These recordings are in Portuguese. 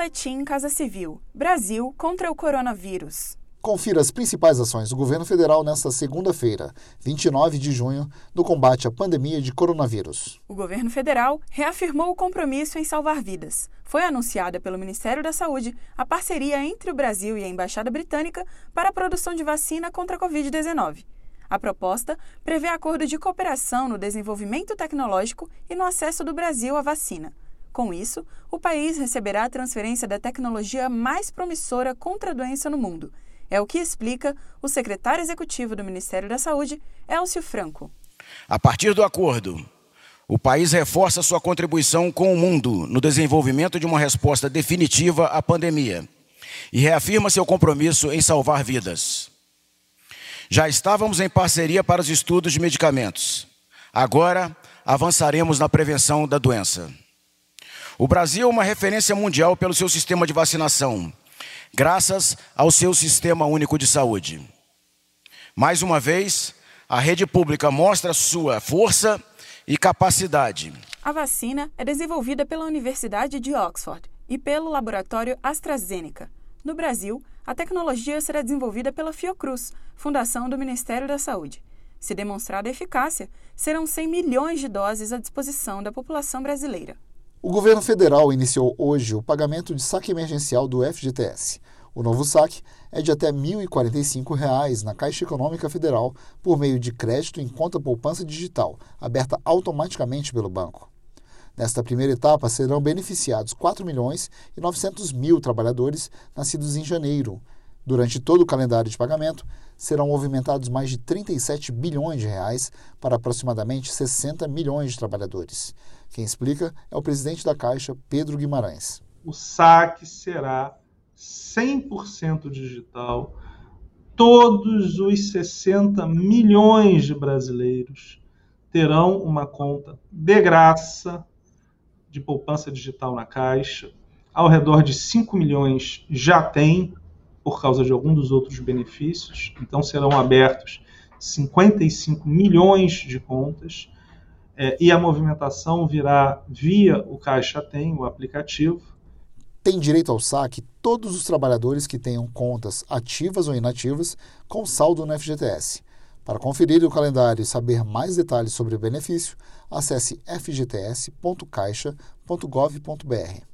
Boletim Casa Civil: Brasil contra o coronavírus. Confira as principais ações do governo federal nesta segunda-feira, 29 de junho, no combate à pandemia de coronavírus. O governo federal reafirmou o compromisso em salvar vidas. Foi anunciada pelo Ministério da Saúde a parceria entre o Brasil e a Embaixada Britânica para a produção de vacina contra a Covid-19. A proposta prevê acordo de cooperação no desenvolvimento tecnológico e no acesso do Brasil à vacina. Com isso, o país receberá a transferência da tecnologia mais promissora contra a doença no mundo é o que explica o secretário executivo do Ministério da Saúde, Elcio Franco. A partir do acordo, o país reforça sua contribuição com o mundo no desenvolvimento de uma resposta definitiva à pandemia e reafirma seu compromisso em salvar vidas. Já estávamos em parceria para os estudos de medicamentos. Agora, avançaremos na prevenção da doença. O Brasil é uma referência mundial pelo seu sistema de vacinação graças ao seu sistema único de saúde. Mais uma vez, a rede pública mostra sua força e capacidade. A vacina é desenvolvida pela Universidade de Oxford e pelo laboratório AstraZeneca. No Brasil, a tecnologia será desenvolvida pela Fiocruz, fundação do Ministério da Saúde. Se demonstrada eficácia, serão 100 milhões de doses à disposição da população brasileira. O governo federal iniciou hoje o pagamento de saque emergencial do FGTS. O novo saque é de até R$ 1.045 na Caixa Econômica Federal por meio de crédito em conta poupança digital, aberta automaticamente pelo banco. Nesta primeira etapa serão beneficiados 4 milhões e 900 mil trabalhadores nascidos em janeiro. Durante todo o calendário de pagamento, serão movimentados mais de 37 bilhões de reais para aproximadamente 60 milhões de trabalhadores. Quem explica é o presidente da Caixa, Pedro Guimarães. O saque será 100% digital. Todos os 60 milhões de brasileiros terão uma conta de graça de poupança digital na Caixa. Ao redor de 5 milhões já têm, por causa de algum dos outros benefícios. Então serão abertos 55 milhões de contas é, e a movimentação virá via o Caixa Tem, o aplicativo. Tem direito ao saque todos os trabalhadores que tenham contas ativas ou inativas com saldo no FGTS. Para conferir o calendário e saber mais detalhes sobre o benefício, acesse fgts.caixa.gov.br.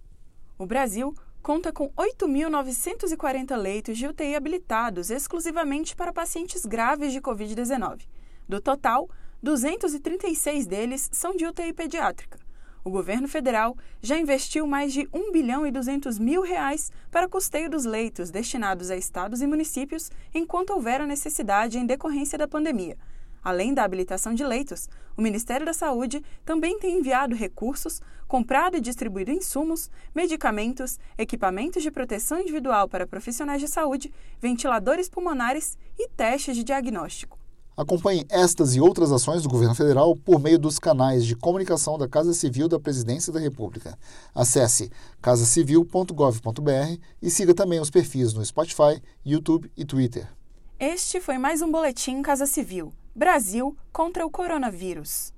O Brasil conta com 8.940 leitos de UTI habilitados exclusivamente para pacientes graves de Covid-19. Do total, 236 deles são de UTI pediátrica. O governo federal já investiu mais de 1 bilhão e 200 mil reais para custeio dos leitos destinados a estados e municípios enquanto houver a necessidade em decorrência da pandemia. Além da habilitação de leitos, o Ministério da Saúde também tem enviado recursos, comprado e distribuído insumos, medicamentos, equipamentos de proteção individual para profissionais de saúde, ventiladores pulmonares e testes de diagnóstico. Acompanhe estas e outras ações do governo federal por meio dos canais de comunicação da Casa Civil da Presidência da República. Acesse casacivil.gov.br e siga também os perfis no Spotify, YouTube e Twitter. Este foi mais um boletim Casa Civil. Brasil contra o coronavírus.